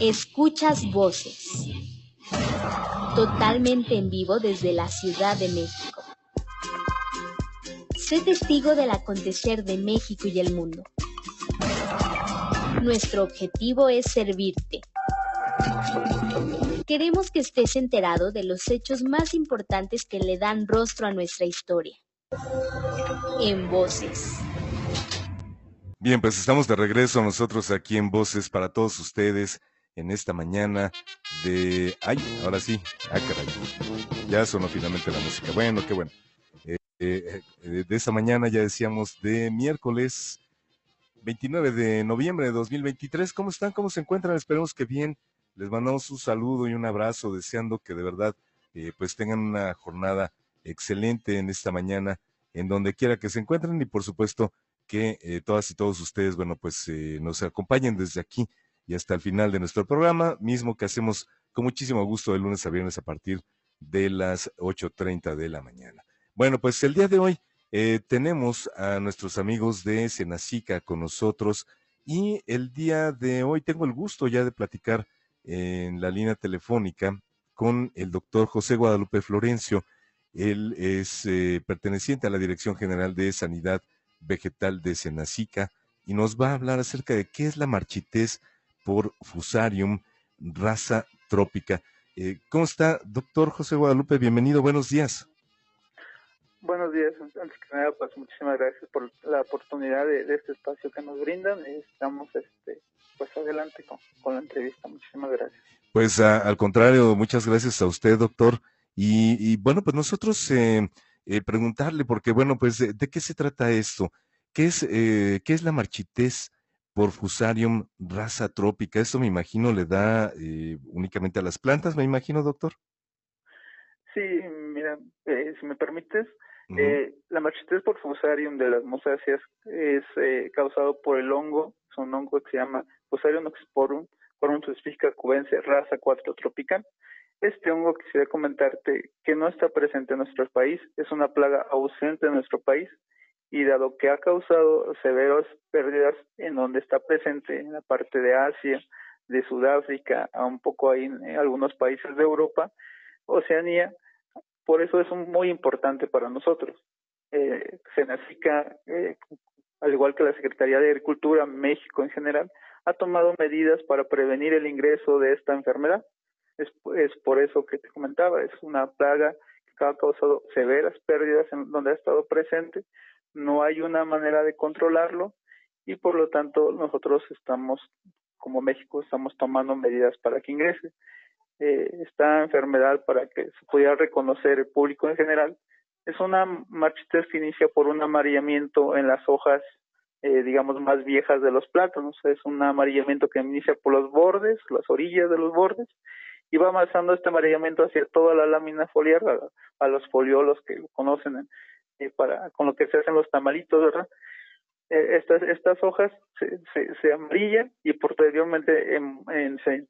Escuchas voces. Totalmente en vivo desde la Ciudad de México. Sé testigo del acontecer de México y el mundo. Nuestro objetivo es servirte. Queremos que estés enterado de los hechos más importantes que le dan rostro a nuestra historia. En voces. Bien, pues estamos de regreso nosotros aquí en Voces para todos ustedes en esta mañana de... ¡Ay! Ahora sí. ¡Ah, caray! Ya sonó finalmente la música. Bueno, qué bueno. Eh, eh, eh, de esta mañana ya decíamos de miércoles 29 de noviembre de 2023. ¿Cómo están? ¿Cómo se encuentran? Esperemos que bien. Les mandamos un saludo y un abrazo, deseando que de verdad pues tengan una jornada excelente en esta mañana, en donde quiera que se encuentren y por supuesto que eh, todas y todos ustedes, bueno, pues eh, nos acompañen desde aquí y hasta el final de nuestro programa, mismo que hacemos con muchísimo gusto de lunes a viernes a partir de las 8.30 de la mañana. Bueno, pues el día de hoy eh, tenemos a nuestros amigos de Senacica con nosotros y el día de hoy tengo el gusto ya de platicar en la línea telefónica con el doctor José Guadalupe Florencio. Él es perteneciente a la Dirección General de Sanidad vegetal de Senacica y nos va a hablar acerca de qué es la marchitez por Fusarium raza trópica. Eh, ¿Cómo está, doctor José Guadalupe? Bienvenido, buenos días. Buenos días, antes que nada, pues muchísimas gracias por la oportunidad de, este espacio que nos brindan. Estamos este, pues adelante con, la entrevista. Muchísimas gracias. Pues al contrario, muchas gracias a usted, doctor. Y, bueno, pues nosotros eh, eh, preguntarle, porque bueno, pues, ¿de, qué se trata esto? ¿Qué es, eh, ¿Qué es la marchitez por Fusarium raza trópica? Esto me imagino le da eh, únicamente a las plantas, me imagino, doctor. Sí, mira, si me permites, la marchitez por Fusarium de las mosáceas es causado por el hongo, es un hongo que se llama Fusarium oxysporum, por un específica cubense, raza 4 tropical. Este hongo quisiera comentarte que no está presente en nuestro país, es una plaga ausente en nuestro país y dado que ha causado severas pérdidas en donde está presente en la parte de Asia, de Sudáfrica, a un poco ahí en algunos países de Europa, Oceanía, por eso es muy importante para nosotros. Eh, eh, al igual que la Secretaría de Agricultura, México en general, ha tomado medidas para prevenir el ingreso de esta enfermedad. Es, es por eso que te comentaba, es una plaga que ha causado severas pérdidas en donde ha estado presente, no hay una manera de controlarlo y por lo tanto nosotros estamos, como México, estamos tomando medidas para que ingrese. Eh, esta enfermedad, para que se pudiera reconocer el público en general, es una marchitez que inicia por un amarillamiento en las hojas, eh, digamos, más viejas de los plátanos. Es un amarillamiento que inicia por los bordes, las orillas de los bordes, y va avanzando este amarillamiento hacia toda la lámina foliar, a, los foliolos que conocen eh, para con lo que se hacen los tamalitos, ¿verdad? Eh, estas estas hojas se, se, amarillan y posteriormente en, se,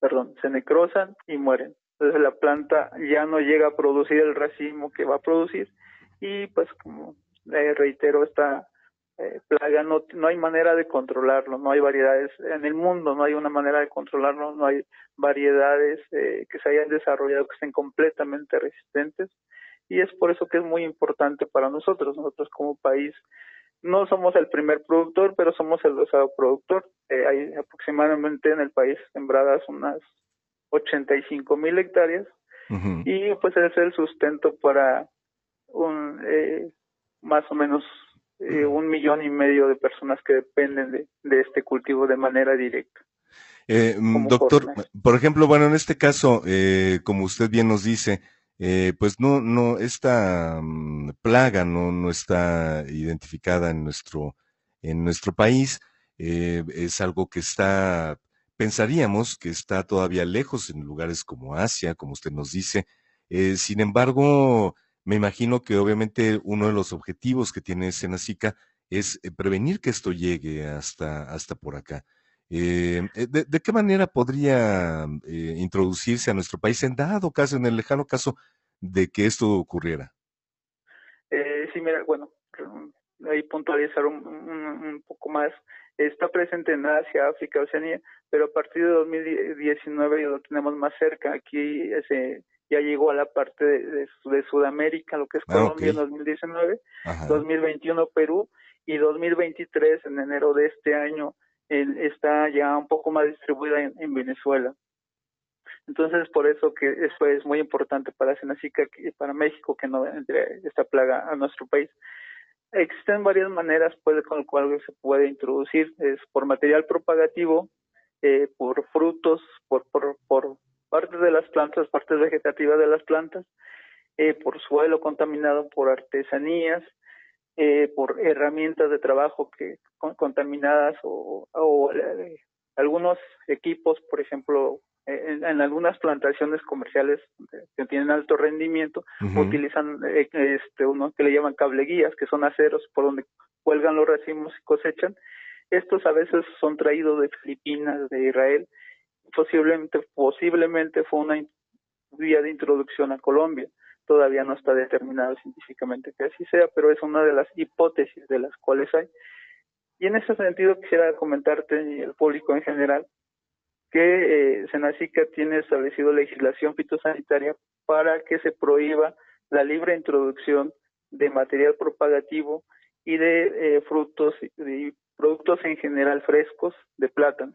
perdón, se necrosan y mueren. Entonces la planta ya no llega a producir el racimo que va a producir y pues como reitero esta eh, plaga no, no hay manera de controlarlo, no hay variedades en el mundo, no hay una manera de controlarlo, no hay variedades eh, que se hayan desarrollado que estén completamente resistentes. Y es por eso que es muy importante para nosotros, nosotros como país no somos el primer productor, pero somos el dosado productor. Eh, hay aproximadamente en el país sembradas unas 85 mil hectáreas y pues es el sustento para un eh, más o menos eh, un millón y medio de personas que dependen de, este cultivo de manera directa. Eh, mm, doctor, por ejemplo, bueno, en este caso, eh, como usted bien nos dice, eh, pues no, no, esta mm, plaga no, no está identificada en nuestro, en nuestro país. es algo que está, pensaríamos que está todavía lejos en lugares como Asia, como usted nos dice. sin embargo, me imagino que obviamente uno de los objetivos que tiene Senacica es eh, prevenir que esto llegue hasta, hasta por acá. Eh, eh, de, qué manera podría introducirse a nuestro país en dado caso, en el lejano caso de que esto ocurriera? sí, mira, bueno, ahí puntualizar un, poco más. está presente en Asia, África, Oceanía, pero a partir de 2019 ya lo tenemos más cerca. Aquí ese, ya llegó a la parte de, Sudamérica, lo que es ah, Colombia en 2019, 2021 Perú y 2023 en enero de este año está ya un poco más distribuida en, Venezuela. Entonces, por eso que eso es muy importante para Senacica y para México que no entre esta plaga a nuestro país. Existen varias maneras pues, con las cuales se puede introducir, es por material propagativo, eh, por frutos, por, por, por partes de las plantas, partes vegetativas de las plantas, eh, por suelo contaminado por artesanías, eh, por herramientas de trabajo que contaminadas o, eh, algunos equipos, por ejemplo, en, algunas plantaciones comerciales que tienen alto rendimiento, utilizan este uno que le llaman cable guías, que son aceros por donde cuelgan los racimos y cosechan. Estos a veces son traídos de Filipinas, de Israel, posiblemente, posiblemente fue una vía de introducción a Colombia. Todavía no está determinado científicamente que así sea, pero es una de las hipótesis de las cuales hay. Y en ese sentido quisiera comentarte y el público en general que eh, Senacica tiene establecido legislación fitosanitaria para que se prohíba la libre introducción de material propagativo y de eh, frutos y productos en general frescos de plátano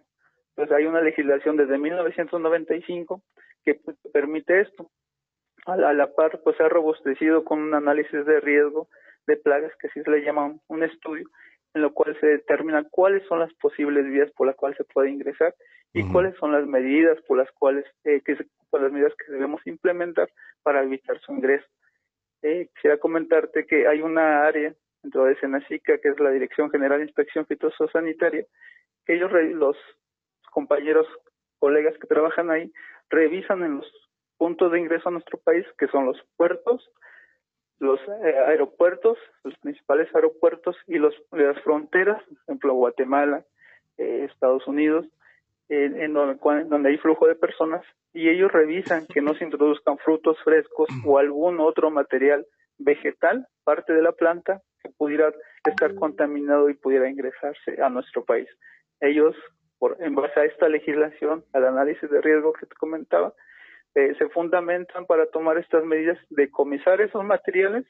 pues hay una legislación desde 1995 que pues, permite esto. A la, par, pues se ha robustecido con un análisis de riesgo de plagas, que así se le llama un, estudio, en lo cual se determina cuáles son las posibles vías por las cuales se puede ingresar y cuáles son las medidas por las cuales, eh, que por las medidas que debemos implementar para evitar su ingreso. Eh, quisiera comentarte que hay una área dentro de Senacica, que es la Dirección General de Inspección Fitosanitaria, que ellos los compañeros, colegas que trabajan ahí, revisan en los puntos de ingreso a nuestro país, que son los puertos, los eh, aeropuertos, los principales aeropuertos y los, las fronteras, por ejemplo, Guatemala, eh, Estados Unidos, en donde, donde, hay flujo de personas, y ellos revisan que no se introduzcan frutos frescos o algún otro material vegetal, parte de la planta, que pudiera estar contaminado y pudiera ingresarse a nuestro país. Ellos en base a esta legislación, al análisis de riesgo que te comentaba, eh, se fundamentan para tomar estas medidas de comisar esos materiales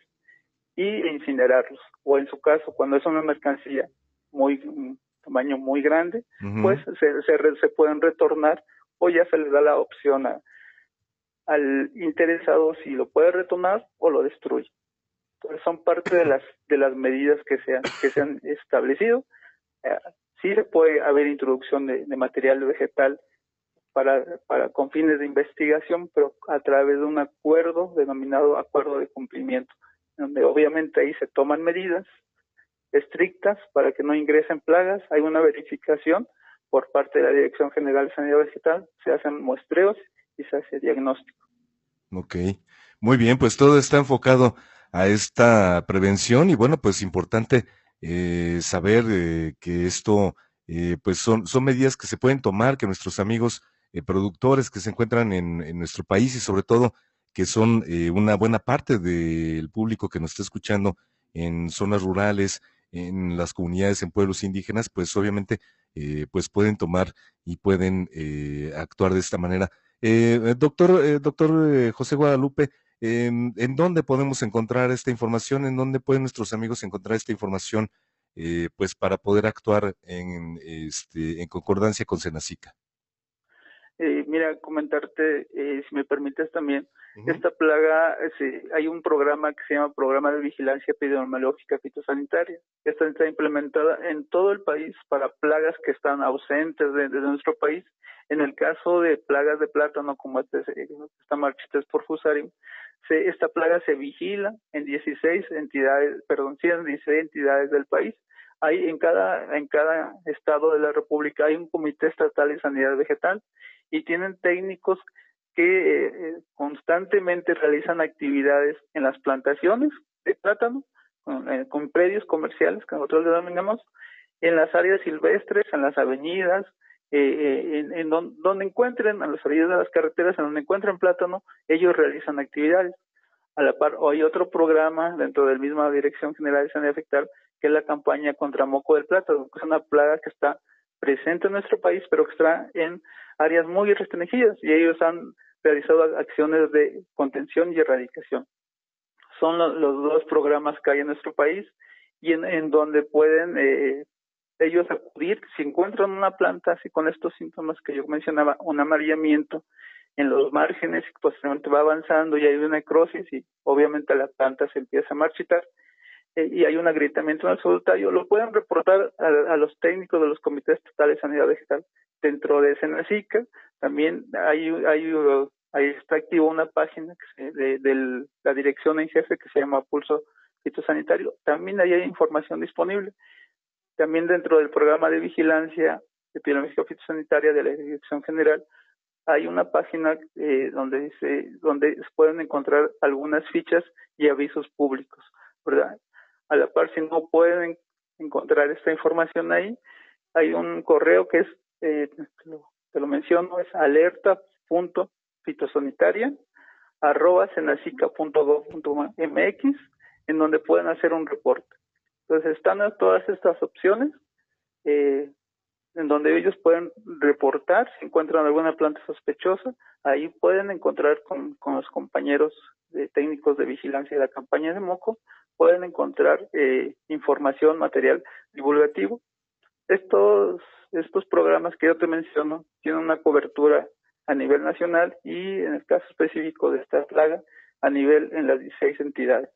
y incinerarlos. O en su caso, cuando es una mercancía muy un tamaño muy grande, pues se, se, pueden retornar o ya se les da la opción al interesado si lo puede retornar o lo destruye. Entonces son parte de las de las medidas que se han, que se han establecido. Eh, sí puede haber introducción de, material vegetal para, para con fines de investigación, pero a través de un acuerdo denominado acuerdo de cumplimiento, donde obviamente ahí se toman medidas estrictas para que no ingresen plagas, hay una verificación por parte de la Dirección General de Sanidad Vegetal, se hacen muestreos y se hace diagnóstico. Ok, muy bien, pues todo está enfocado a esta prevención y bueno, pues importante eh, saber eh, que esto, eh, pues son, son medidas que se pueden tomar, que nuestros amigos productores que se encuentran en, en, nuestro país y sobre todo que son una buena parte del público que nos está escuchando en zonas rurales, en las comunidades, en pueblos indígenas, pues obviamente pues pueden tomar y pueden actuar de esta manera. doctor, doctor José Guadalupe, ¿En dónde podemos encontrar esta información? ¿En dónde pueden nuestros amigos encontrar esta información eh, pues para poder actuar en, este, en concordancia con Senacica? Eh, mira, comentarte, eh, si me permites también, esta plaga, hay un programa que se llama Programa de Vigilancia Epidemiológica Fitosanitaria. Esta está implementada en todo el país para plagas que están ausentes de, nuestro país en el caso de plagas de plátano como este, esta Marchites por fusarium, se, esta plaga se vigila en 16 entidades, perdón, 116 entidades del país. Hay en cada en cada estado de la República hay un comité estatal de sanidad vegetal y tienen técnicos que eh, constantemente realizan actividades en las plantaciones de plátano con, eh, predios comerciales que nosotros le denominamos en las áreas silvestres, en las avenidas, eh, eh, en, donde encuentren, a las orillas de las carreteras, en donde encuentren plátano, ellos realizan actividades. A la par, hay otro programa dentro del misma Dirección General de Sanidad Vegetal que es la campaña contra moco del plátano, que es una plaga que está presente en nuestro país, pero que está en áreas muy restringidas y ellos han realizado acciones de contención y erradicación. Son los, dos programas que hay en nuestro país y en, donde pueden eh, ellos acudir si encuentran una planta así con estos síntomas que yo mencionaba, un amarillamiento en los márgenes posteriormente va avanzando y hay una necrosis y obviamente la planta se empieza a marchitar eh, y hay un agrietamiento en el suelo lo pueden reportar a, los técnicos de los comités estatales de sanidad vegetal dentro de Senacica. También hay, hay, ahí está activo una página que de, la dirección en jefe que se llama Pulso Fitosanitario. También ahí hay información disponible. También dentro del programa de vigilancia epidemiológica fitosanitaria de la Dirección General hay una página eh, donde dice donde pueden encontrar algunas fichas y avisos públicos, ¿verdad? A la par, si no pueden encontrar esta información ahí, hay un correo que es, eh, te, lo, menciono, es alerta.fitosanitaria arroba mx en donde pueden hacer un reporte. Entonces están todas estas opciones eh, en donde ellos pueden reportar si encuentran alguna planta sospechosa, ahí pueden encontrar con, con los compañeros de técnicos de vigilancia de la campaña de moco pueden encontrar eh, información, material divulgativo. Estos, estos programas que yo te menciono tienen una cobertura a nivel nacional y en el caso específico de esta plaga a nivel en las 16 entidades.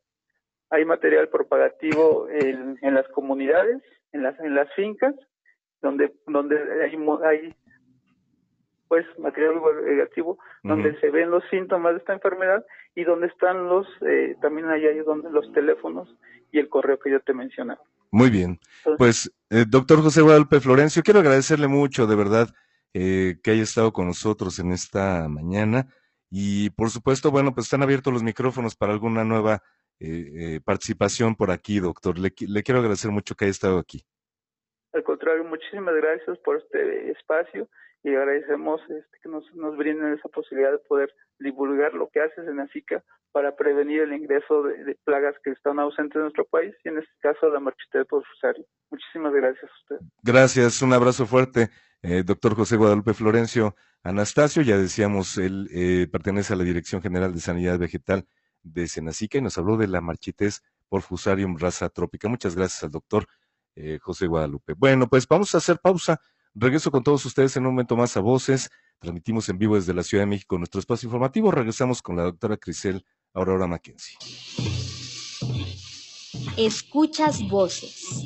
Hay material propagativo en, en las comunidades, en las, en las fincas, donde, donde hay, hay pues material divulgativo donde se ven los síntomas de esta enfermedad y donde están los eh, también hay donde los teléfonos y el correo que yo te mencionaba. Muy bien. pues eh, doctor José Guadalupe Florencio, quiero agradecerle mucho de verdad eh, que haya estado con nosotros en esta mañana y por supuesto, bueno, pues están abiertos los micrófonos para alguna nueva participación por aquí, doctor. Le, le quiero agradecer mucho que haya estado aquí. Al contrario, muchísimas gracias por este espacio y agradecemos este, que nos, brinden esa posibilidad de poder divulgar lo que hace Senacica para prevenir el ingreso de, plagas que están ausentes en nuestro país y en este caso la marchita de porfusario. Muchísimas gracias a usted. Gracias, un abrazo fuerte. Eh, doctor José Guadalupe Florencio Anastasio, ya decíamos, él eh, pertenece a la Dirección General de Sanidad Vegetal de Senacica y nos habló de la marchites porfusarium raza trópica. Muchas gracias al doctor eh, José Guadalupe. Bueno, pues vamos a hacer pausa. Regreso con todos ustedes en un momento más a Voces. Transmitimos en vivo desde la Ciudad de México nuestro espacio informativo. Regresamos con la doctora Crisel Aurora Mackenzie. Escuchas Voces.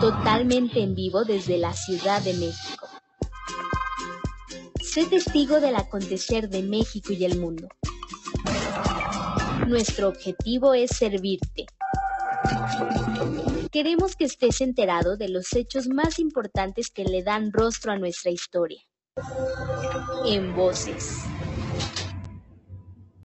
Totalmente en vivo desde la Ciudad de México. Sé testigo del acontecer de México y el mundo. Nuestro objetivo es servirte. Queremos que estés enterado de los hechos más importantes que le dan rostro a nuestra historia. En voces.